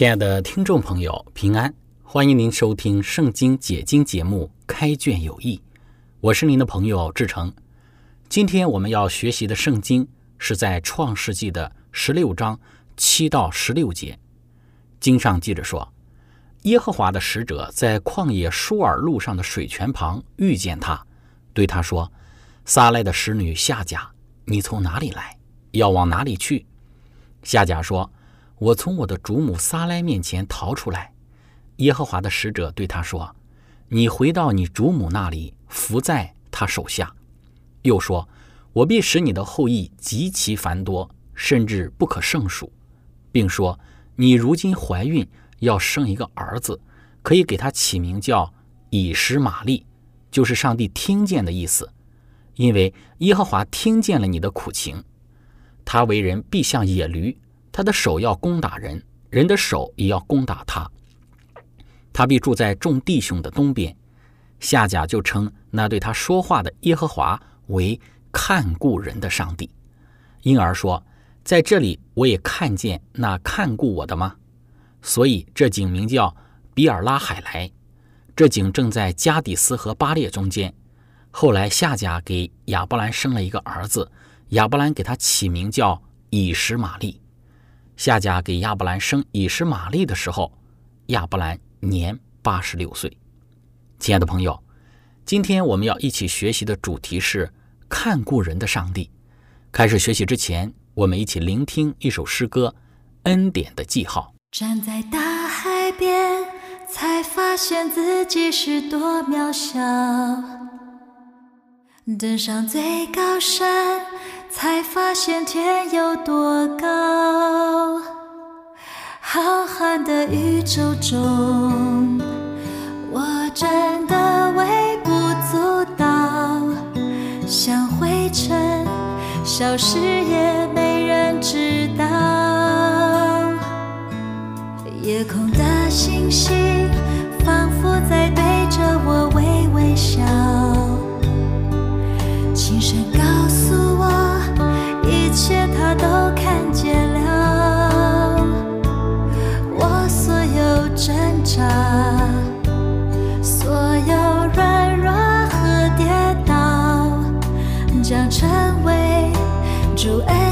亲爱的听众朋友，平安！欢迎您收听《圣经解经》节目《开卷有益》，我是您的朋友志成。今天我们要学习的圣经是在创世纪的十六章七到十六节。经上记着说，耶和华的使者在旷野舒尔路上的水泉旁遇见他，对他说：“撒来的使女夏甲，你从哪里来？要往哪里去？”夏甲说。我从我的主母撒来面前逃出来，耶和华的使者对他说：“你回到你主母那里，伏在他手下。”又说：“我必使你的后裔极其繁多，甚至不可胜数，并说你如今怀孕，要生一个儿子，可以给他起名叫以实玛利，就是上帝听见的意思，因为耶和华听见了你的苦情。他为人必像野驴。”他的手要攻打人，人的手也要攻打他。他必住在众弟兄的东边。夏甲就称那对他说话的耶和华为看顾人的上帝，因而说：“在这里我也看见那看顾我的吗？”所以这井名叫比尔拉海莱。这井正在加底斯和巴列中间。后来夏甲给亚伯兰生了一个儿子，亚伯兰给他起名叫以实玛利。夏甲给亚伯兰生以实玛利的时候，亚伯兰年八十六岁。亲爱的朋友，今天我们要一起学习的主题是看故人的上帝。开始学习之前，我们一起聆听一首诗歌《恩典的记号》。站在大海边，才发现自己是多渺小；登上最高山。才发现天有多高，浩瀚的宇宙中，我真的微不足道，像灰尘，消失也没人知道。夜空的星星，仿佛在对着我微微笑，看见了，我所有挣扎，所有软弱和跌倒，将成为主恩。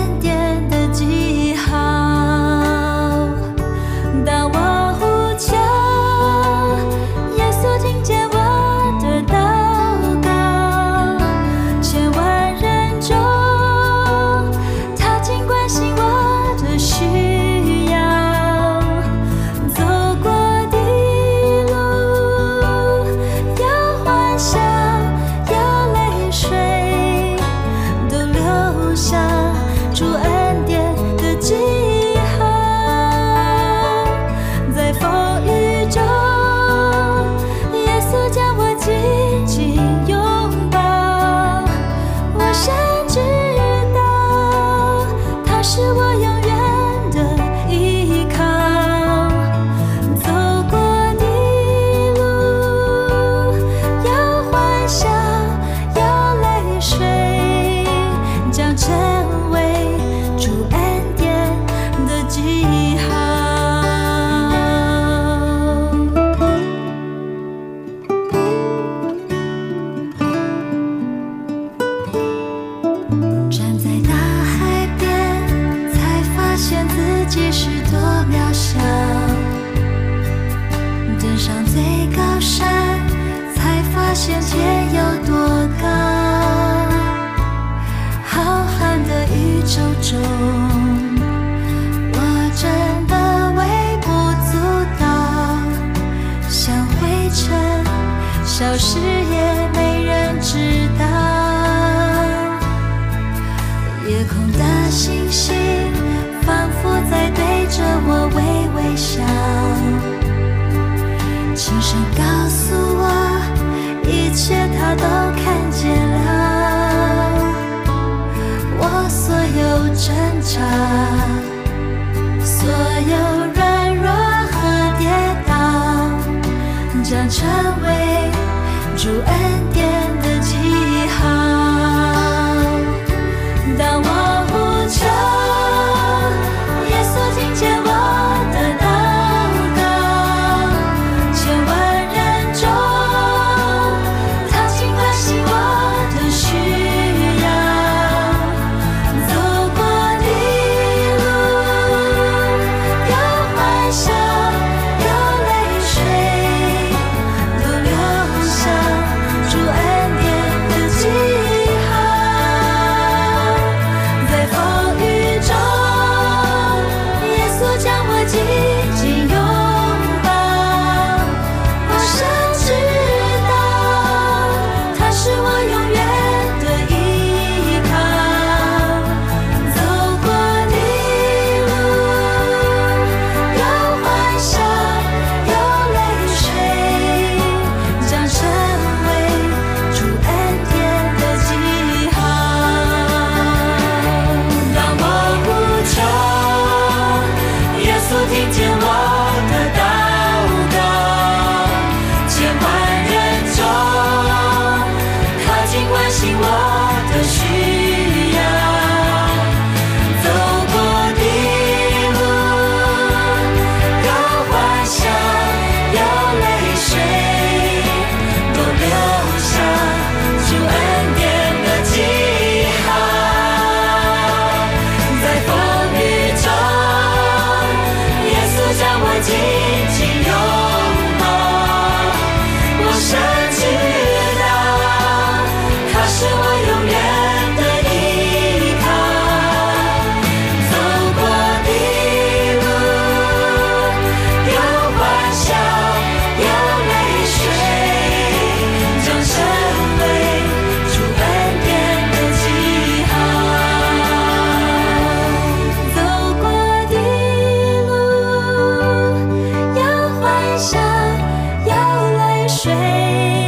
away.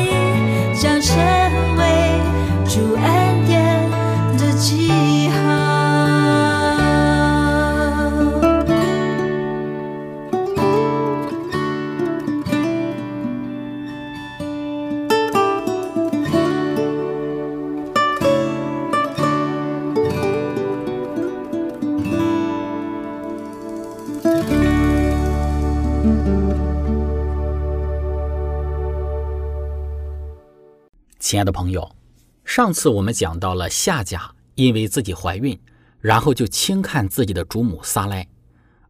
亲爱的朋友，上次我们讲到了夏甲因为自己怀孕，然后就轻看自己的主母撒莱，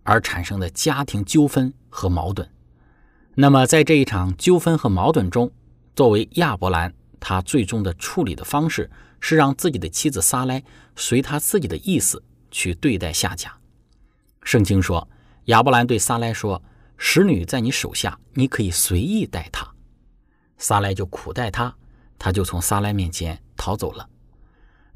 而产生的家庭纠纷和矛盾。那么在这一场纠纷和矛盾中，作为亚伯兰，他最终的处理的方式是让自己的妻子撒莱随他自己的意思去对待夏甲。圣经说，亚伯兰对撒莱说：“使女在你手下，你可以随意待她。”撒莱就苦待他，他就从撒莱面前逃走了。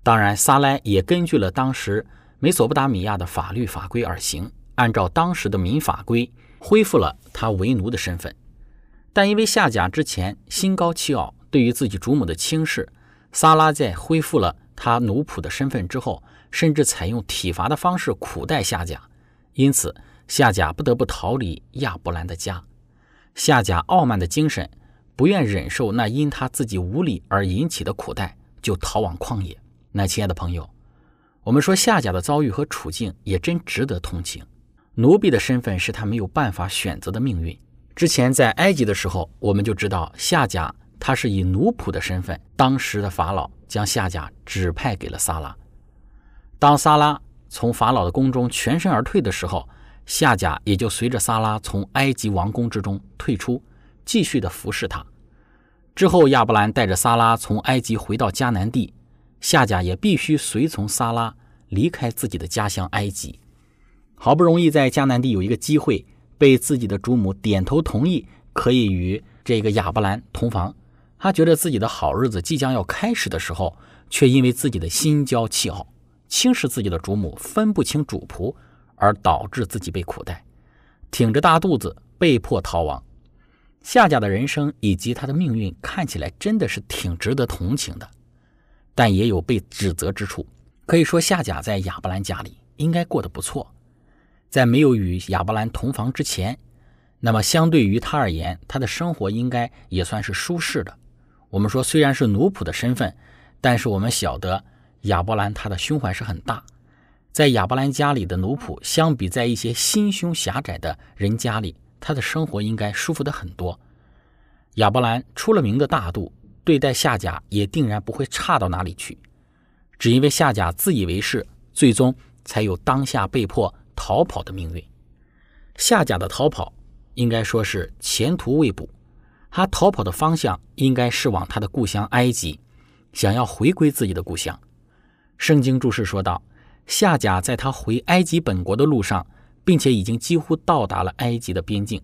当然，撒莱也根据了当时美索不达米亚的法律法规而行，按照当时的民法规恢复了他为奴的身份。但因为夏甲之前心高气傲，对于自己主母的轻视，撒拉在恢复了他奴仆的身份之后，甚至采用体罚的方式苦待夏甲，因此夏甲不得不逃离亚伯兰的家。夏甲傲慢的精神。不愿忍受那因他自己无礼而引起的苦待，就逃往旷野。那亲爱的朋友，我们说夏甲的遭遇和处境也真值得同情。奴婢的身份是他没有办法选择的命运。之前在埃及的时候，我们就知道夏甲他是以奴仆的身份，当时的法老将夏甲指派给了撒拉。当撒拉从法老的宫中全身而退的时候，夏甲也就随着撒拉从埃及王宫之中退出。继续的服侍他。之后，亚伯兰带着撒拉从埃及回到迦南地，夏甲也必须随从撒拉离开自己的家乡埃及。好不容易在迦南地有一个机会，被自己的主母点头同意，可以与这个亚伯兰同房。他觉得自己的好日子即将要开始的时候，却因为自己的心焦气傲，轻视自己的主母，分不清主仆，而导致自己被苦待，挺着大肚子被迫逃亡。夏甲的人生以及他的命运看起来真的是挺值得同情的，但也有被指责之处。可以说，夏甲在亚伯兰家里应该过得不错，在没有与亚伯兰同房之前，那么相对于他而言，他的生活应该也算是舒适的。我们说，虽然是奴仆的身份，但是我们晓得亚伯兰他的胸怀是很大，在亚伯兰家里的奴仆，相比在一些心胸狭窄的人家里。他的生活应该舒服的很多。亚伯兰出了名的大度，对待夏甲也定然不会差到哪里去。只因为夏甲自以为是，最终才有当下被迫逃跑的命运。夏甲的逃跑应该说是前途未卜，他逃跑的方向应该是往他的故乡埃及，想要回归自己的故乡。圣经注释说道：夏甲在他回埃及本国的路上。并且已经几乎到达了埃及的边境。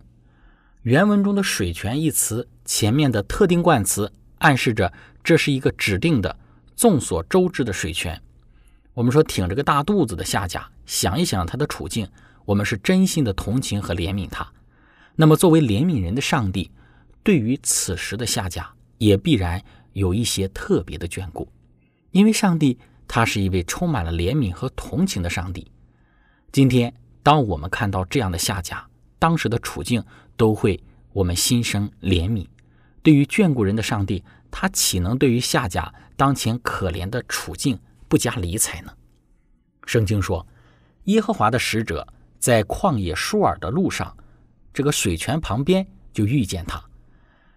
原文中的“水泉”一词前面的特定冠词暗示着这是一个指定的、众所周知的水泉。我们说挺着个大肚子的夏甲，想一想他的处境，我们是真心的同情和怜悯他。那么，作为怜悯人的上帝，对于此时的夏甲也必然有一些特别的眷顾，因为上帝他是一位充满了怜悯和同情的上帝。今天。当我们看到这样的夏甲，当时的处境都会我们心生怜悯。对于眷顾人的上帝，他岂能对于夏甲当前可怜的处境不加理睬呢？圣经说，耶和华的使者在旷野舒尔的路上，这个水泉旁边就遇见他，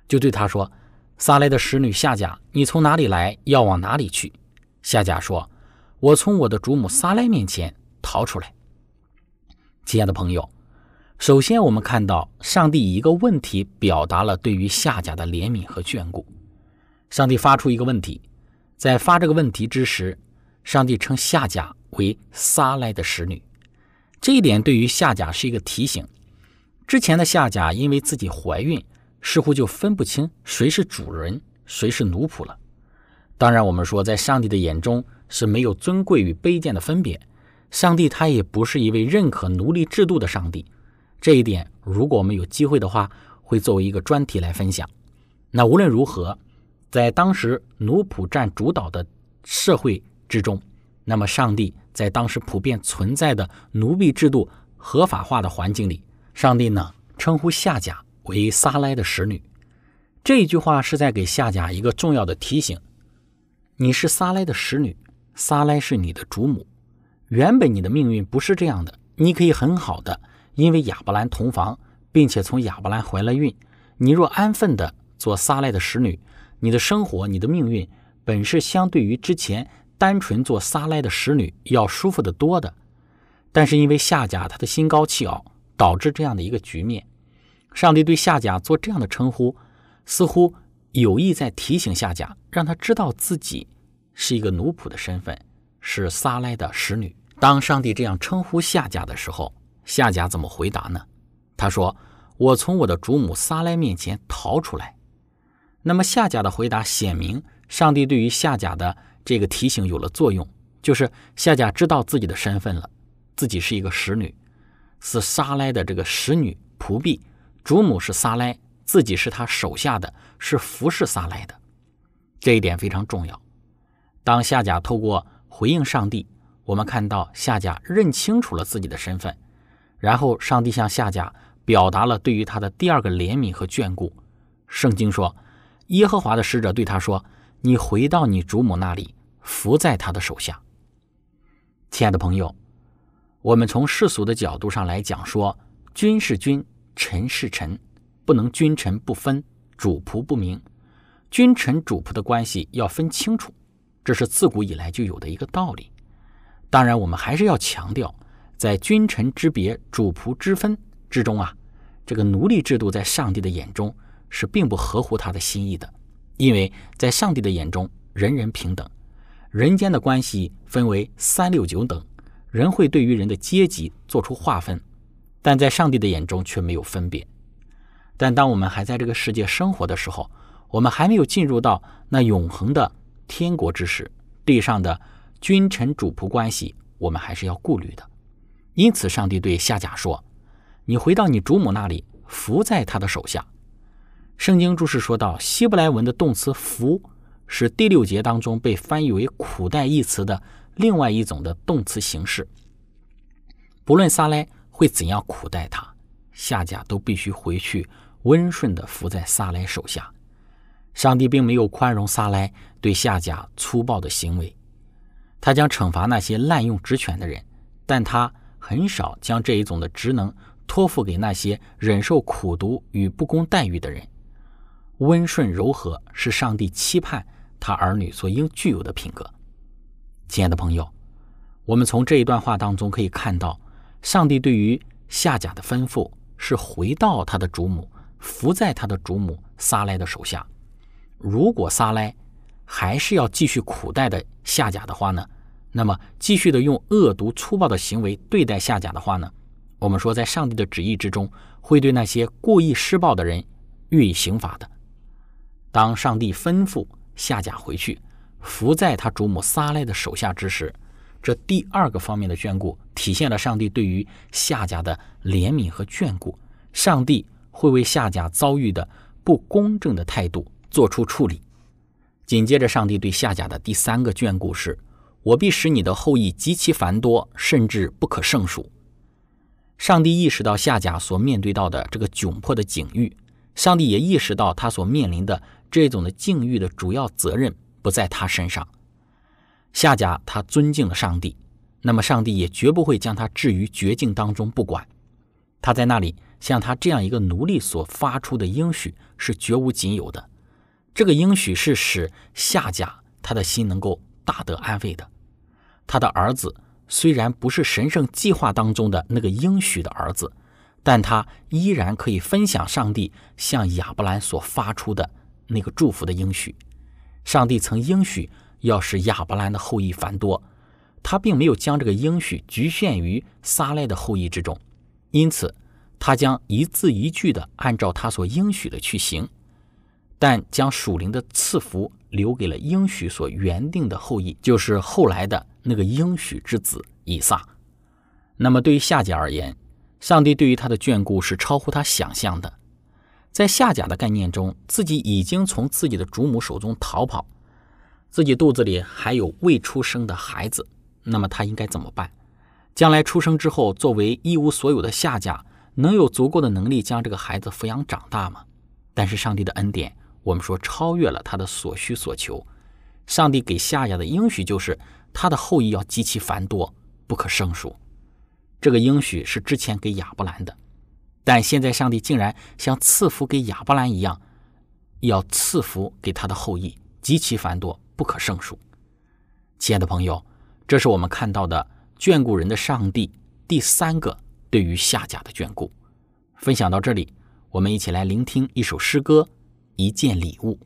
就对他说：“撒来的使女夏甲，你从哪里来？要往哪里去？”夏甲说：“我从我的主母撒来面前逃出来。”亲爱的朋友，首先我们看到上帝以一个问题表达了对于夏甲的怜悯和眷顾。上帝发出一个问题，在发这个问题之时，上帝称夏甲为撒来的使女。这一点对于夏甲是一个提醒。之前的夏甲因为自己怀孕，似乎就分不清谁是主人，谁是奴仆了。当然，我们说在上帝的眼中是没有尊贵与卑贱的分别。上帝他也不是一位认可奴隶制度的上帝，这一点如果我们有机会的话，会作为一个专题来分享。那无论如何，在当时奴仆占主导的社会之中，那么上帝在当时普遍存在的奴婢制度合法化的环境里，上帝呢称呼夏甲为撒来的使女。这一句话是在给夏甲一个重要的提醒：你是撒来的使女，撒来是你的主母。原本你的命运不是这样的，你可以很好的，因为亚伯兰同房，并且从亚伯兰怀了孕。你若安分的做撒赖的使女，你的生活、你的命运本是相对于之前单纯做撒赖的使女要舒服得多的。但是因为夏甲他的心高气傲，导致这样的一个局面。上帝对夏甲做这样的称呼，似乎有意在提醒夏甲，让他知道自己是一个奴仆的身份，是撒赖的使女。当上帝这样称呼夏甲的时候，夏甲怎么回答呢？他说：“我从我的主母撒来面前逃出来。”那么夏甲的回答显明，上帝对于夏甲的这个提醒有了作用，就是夏甲知道自己的身份了，自己是一个使女，是撒来的这个使女仆婢，主母是撒来，自己是他手下的，是服侍撒来的，这一点非常重要。当夏甲透过回应上帝。我们看到夏甲认清楚了自己的身份，然后上帝向夏甲表达了对于他的第二个怜悯和眷顾。圣经说，耶和华的使者对他说：“你回到你主母那里，伏在他的手下。”亲爱的朋友，我们从世俗的角度上来讲，说君是君，臣是臣，不能君臣不分，主仆不明。君臣主仆的关系要分清楚，这是自古以来就有的一个道理。当然，我们还是要强调，在君臣之别、主仆之分之中啊，这个奴隶制度在上帝的眼中是并不合乎他的心意的，因为在上帝的眼中，人人平等。人间的关系分为三六九等，人会对于人的阶级做出划分，但在上帝的眼中却没有分别。但当我们还在这个世界生活的时候，我们还没有进入到那永恒的天国之时，地上的君臣主仆关系，我们还是要顾虑的。因此，上帝对夏甲说：“你回到你主母那里，服在他的手下。”圣经注释说到，希伯来文的动词“服”是第六节当中被翻译为“苦待”一词的另外一种的动词形式。不论撒莱会怎样苦待他，夏甲都必须回去温顺地服在撒莱手下。上帝并没有宽容撒莱对夏甲粗暴的行为，他将惩罚那些滥用职权的人，但他很少将这一种的职能托付给那些忍受苦毒与不公待遇的人。温顺柔和是上帝期盼他儿女所应具有的品格。亲爱的朋友，我们从这一段话当中可以看到，上帝对于夏甲的吩咐是回到他的主母，伏在他的主母撒莱的手下。如果撒莱还是要继续苦待的夏甲的话呢？那么继续的用恶毒粗暴的行为对待夏甲的话呢？我们说，在上帝的旨意之中，会对那些故意施暴的人予以刑罚的。当上帝吩咐夏甲回去，伏在他主母撒莱的手下之时，这第二个方面的眷顾，体现了上帝对于夏甲的怜悯和眷顾。上帝会为夏甲遭遇的不公正的态度做出处理。紧接着，上帝对夏甲的第三个眷顾是：我必使你的后裔极其繁多，甚至不可胜数。上帝意识到夏甲所面对到的这个窘迫的境遇，上帝也意识到他所面临的。这种的境遇的主要责任不在他身上。夏甲他尊敬了上帝，那么上帝也绝不会将他置于绝境当中不管。他在那里向他这样一个奴隶所发出的应许是绝无仅有的。这个应许是使夏甲他的心能够大得安慰的。他的儿子虽然不是神圣计划当中的那个应许的儿子，但他依然可以分享上帝向亚伯兰所发出的。那个祝福的应许，上帝曾应许要使亚伯兰的后裔繁多，他并没有将这个应许局限于撒赖的后裔之中，因此他将一字一句的按照他所应许的去行，但将属灵的赐福留给了应许所原定的后裔，就是后来的那个应许之子以撒。那么对于夏甲而言，上帝对于他的眷顾是超乎他想象的。在夏甲的概念中，自己已经从自己的主母手中逃跑，自己肚子里还有未出生的孩子，那么他应该怎么办？将来出生之后，作为一无所有的夏甲，能有足够的能力将这个孩子抚养长大吗？但是上帝的恩典，我们说超越了他的所需所求。上帝给夏甲的应许就是，他的后裔要极其繁多，不可胜数。这个应许是之前给亚伯兰的。但现在，上帝竟然像赐福给亚伯兰一样，要赐福给他的后裔，极其繁多，不可胜数。亲爱的朋友，这是我们看到的眷顾人的上帝第三个对于夏甲的眷顾。分享到这里，我们一起来聆听一首诗歌，《一件礼物》。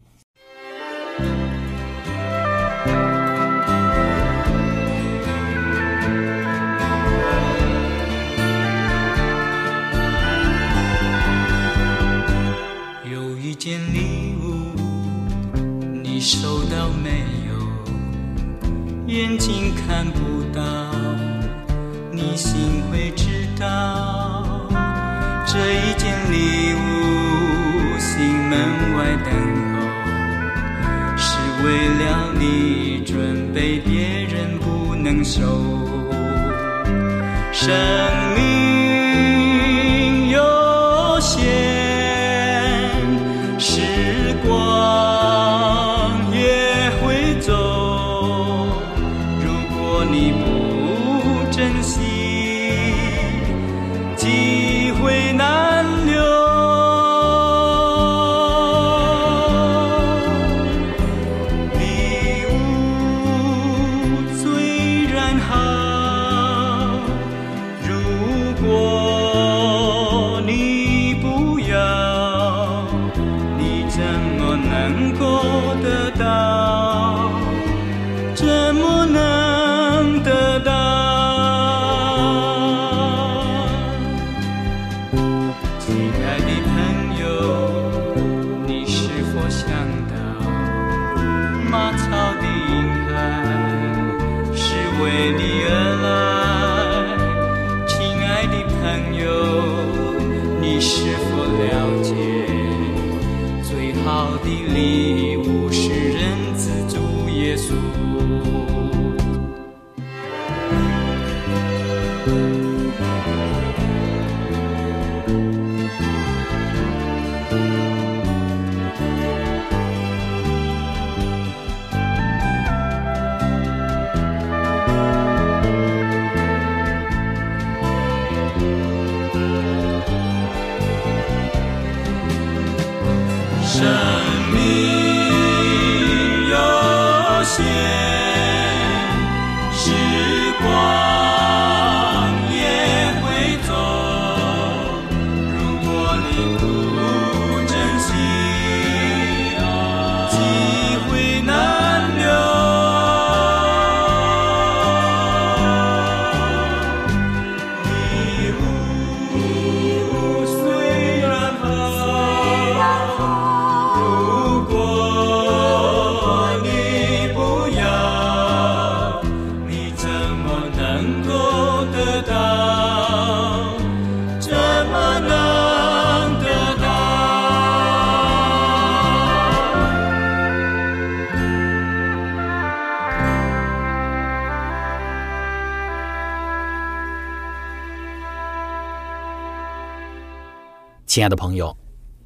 亲爱的朋友，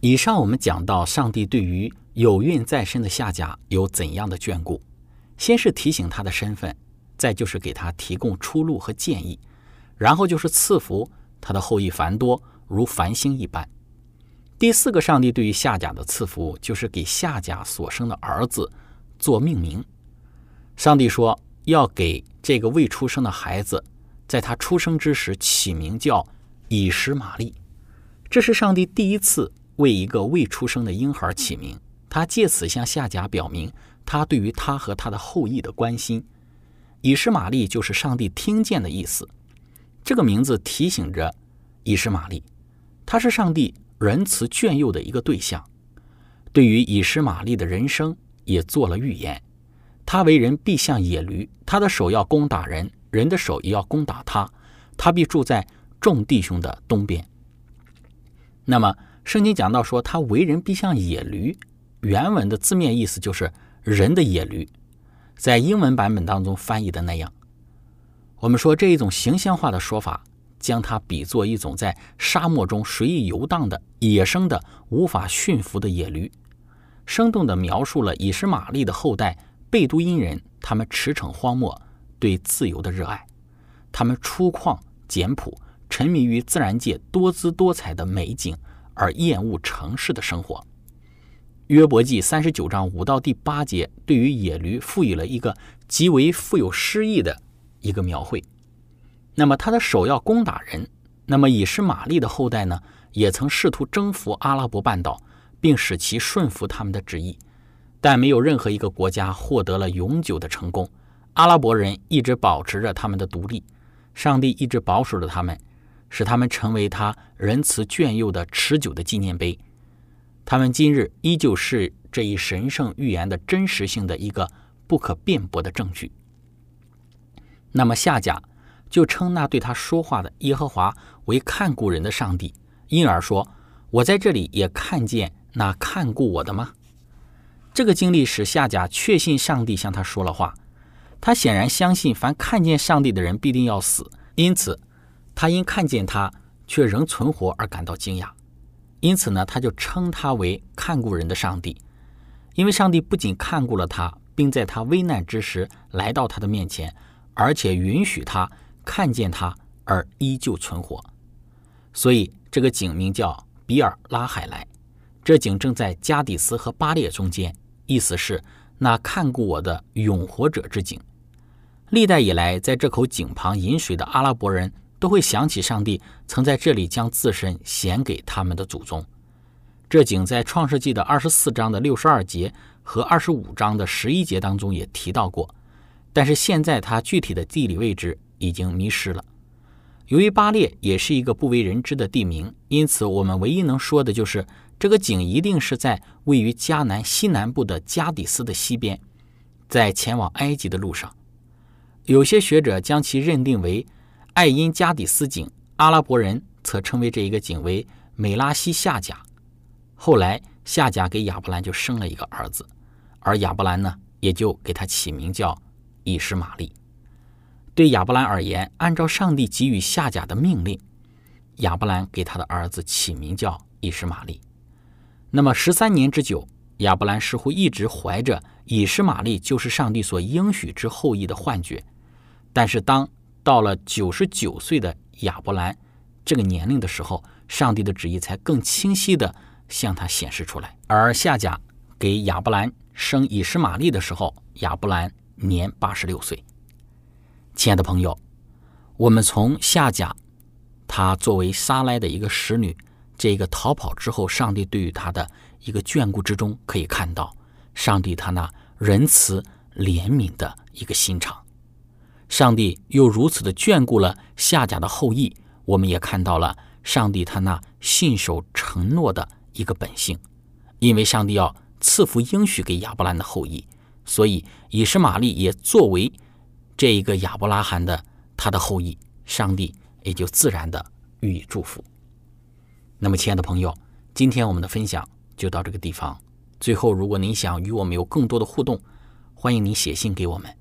以上我们讲到上帝对于有孕在身的夏甲有怎样的眷顾。先是提醒他的身份，再就是给他提供出路和建议，然后就是赐福他的后裔繁多，如繁星一般。第四个，上帝对于夏甲的赐福，就是给夏甲所生的儿子做命名。上帝说要给这个未出生的孩子，在他出生之时起名叫以实玛利。这是上帝第一次为一个未出生的婴孩起名，他借此向夏甲表明他对于他和他的后裔的关心。以实玛利就是上帝听见的意思。这个名字提醒着以实玛利，他是上帝仁慈眷佑的一个对象。对于以实玛利的人生也做了预言。他为人必像野驴，他的手要攻打人，人的手也要攻打他。他必住在众弟兄的东边。那么，圣经讲到说他为人必像野驴，原文的字面意思就是人的野驴，在英文版本当中翻译的那样。我们说这一种形象化的说法，将它比作一种在沙漠中随意游荡的野生的、无法驯服的野驴，生动地描述了以实玛利的后代贝都因人他们驰骋荒漠对自由的热爱，他们粗犷简朴。沉迷于自然界多姿多彩的美景，而厌恶城市的生活。约伯记三十九章五到第八节对于野驴赋予了一个极为富有诗意的一个描绘。那么他的首要攻打人，那么以实玛利的后代呢，也曾试图征服阿拉伯半岛，并使其顺服他们的旨意，但没有任何一个国家获得了永久的成功。阿拉伯人一直保持着他们的独立，上帝一直保守着他们。使他们成为他仁慈眷佑的持久的纪念碑。他们今日依旧是这一神圣预言的真实性的一个不可辩驳的证据。那么夏甲就称那对他说话的耶和华为看顾人的上帝，因而说：“我在这里也看见那看顾我的吗？”这个经历使夏甲确信上帝向他说了话。他显然相信，凡看见上帝的人必定要死，因此。他因看见他却仍存活而感到惊讶，因此呢，他就称他为看顾人的上帝。因为上帝不仅看顾了他，并在他危难之时来到他的面前，而且允许他看见他而依旧存活。所以这个井名叫比尔拉海莱。这井正在加底斯和巴列中间，意思是那看顾我的永活者之井。历代以来，在这口井旁饮水的阿拉伯人。都会想起上帝曾在这里将自身显给他们的祖宗。这景在创世纪的二十四章的六十二节和二十五章的十一节当中也提到过，但是现在它具体的地理位置已经迷失了。由于巴列也是一个不为人知的地名，因此我们唯一能说的就是这个井一定是在位于迦南西南部的加底斯的西边，在前往埃及的路上。有些学者将其认定为。爱因加底斯井，阿拉伯人则称为这一个井为美拉西夏甲。后来夏甲给亚伯兰就生了一个儿子，而亚伯兰呢，也就给他起名叫以实玛利。对亚伯兰而言，按照上帝给予夏甲的命令，亚伯兰给他的儿子起名叫以实玛利。那么十三年之久，亚伯兰似乎一直怀着以实玛利就是上帝所应许之后裔的幻觉。但是当到了九十九岁的亚伯兰这个年龄的时候，上帝的旨意才更清晰地向他显示出来。而夏甲给亚伯兰生以实玛利的时候，亚伯兰年八十六岁。亲爱的朋友，我们从夏甲，她作为撒拉的一个使女，这个逃跑之后，上帝对于她的一个眷顾之中，可以看到上帝他那仁慈怜悯的一个心肠。上帝又如此的眷顾了夏甲的后裔，我们也看到了上帝他那信守承诺的一个本性。因为上帝要赐福应许给亚伯兰的后裔，所以以实玛利也作为。这一个亚伯拉罕的他的后裔，上帝也就自然的予以祝福。那么，亲爱的朋友，今天我们的分享就到这个地方。最后，如果您想与我们有更多的互动，欢迎您写信给我们。